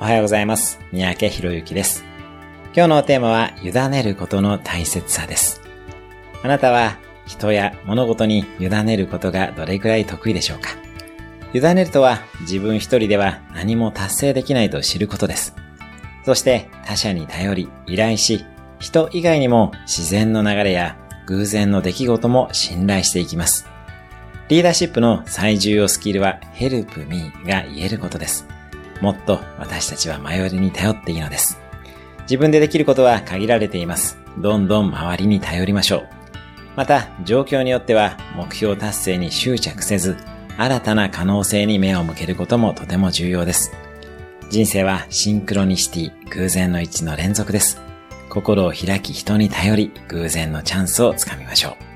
おはようございます。三宅博之です。今日のテーマは、委ねることの大切さです。あなたは、人や物事に委ねることがどれくらい得意でしょうか？委ねるとは、自分一人では何も達成できないと知ることです。そして、他者に頼り、依頼し、人以外にも自然の流れや偶然の出来事も信頼していきます。リーダーシップの最重要スキルは Help Me が言えることです。もっと私たちは前寄りに頼っていいのです。自分でできることは限られています。どんどん周りに頼りましょう。また、状況によっては目標達成に執着せず、新たな可能性に目を向けることもとても重要です。人生はシンクロニシティ、偶然の一致の連続です。心を開き人に頼り、偶然のチャンスをつかみましょう。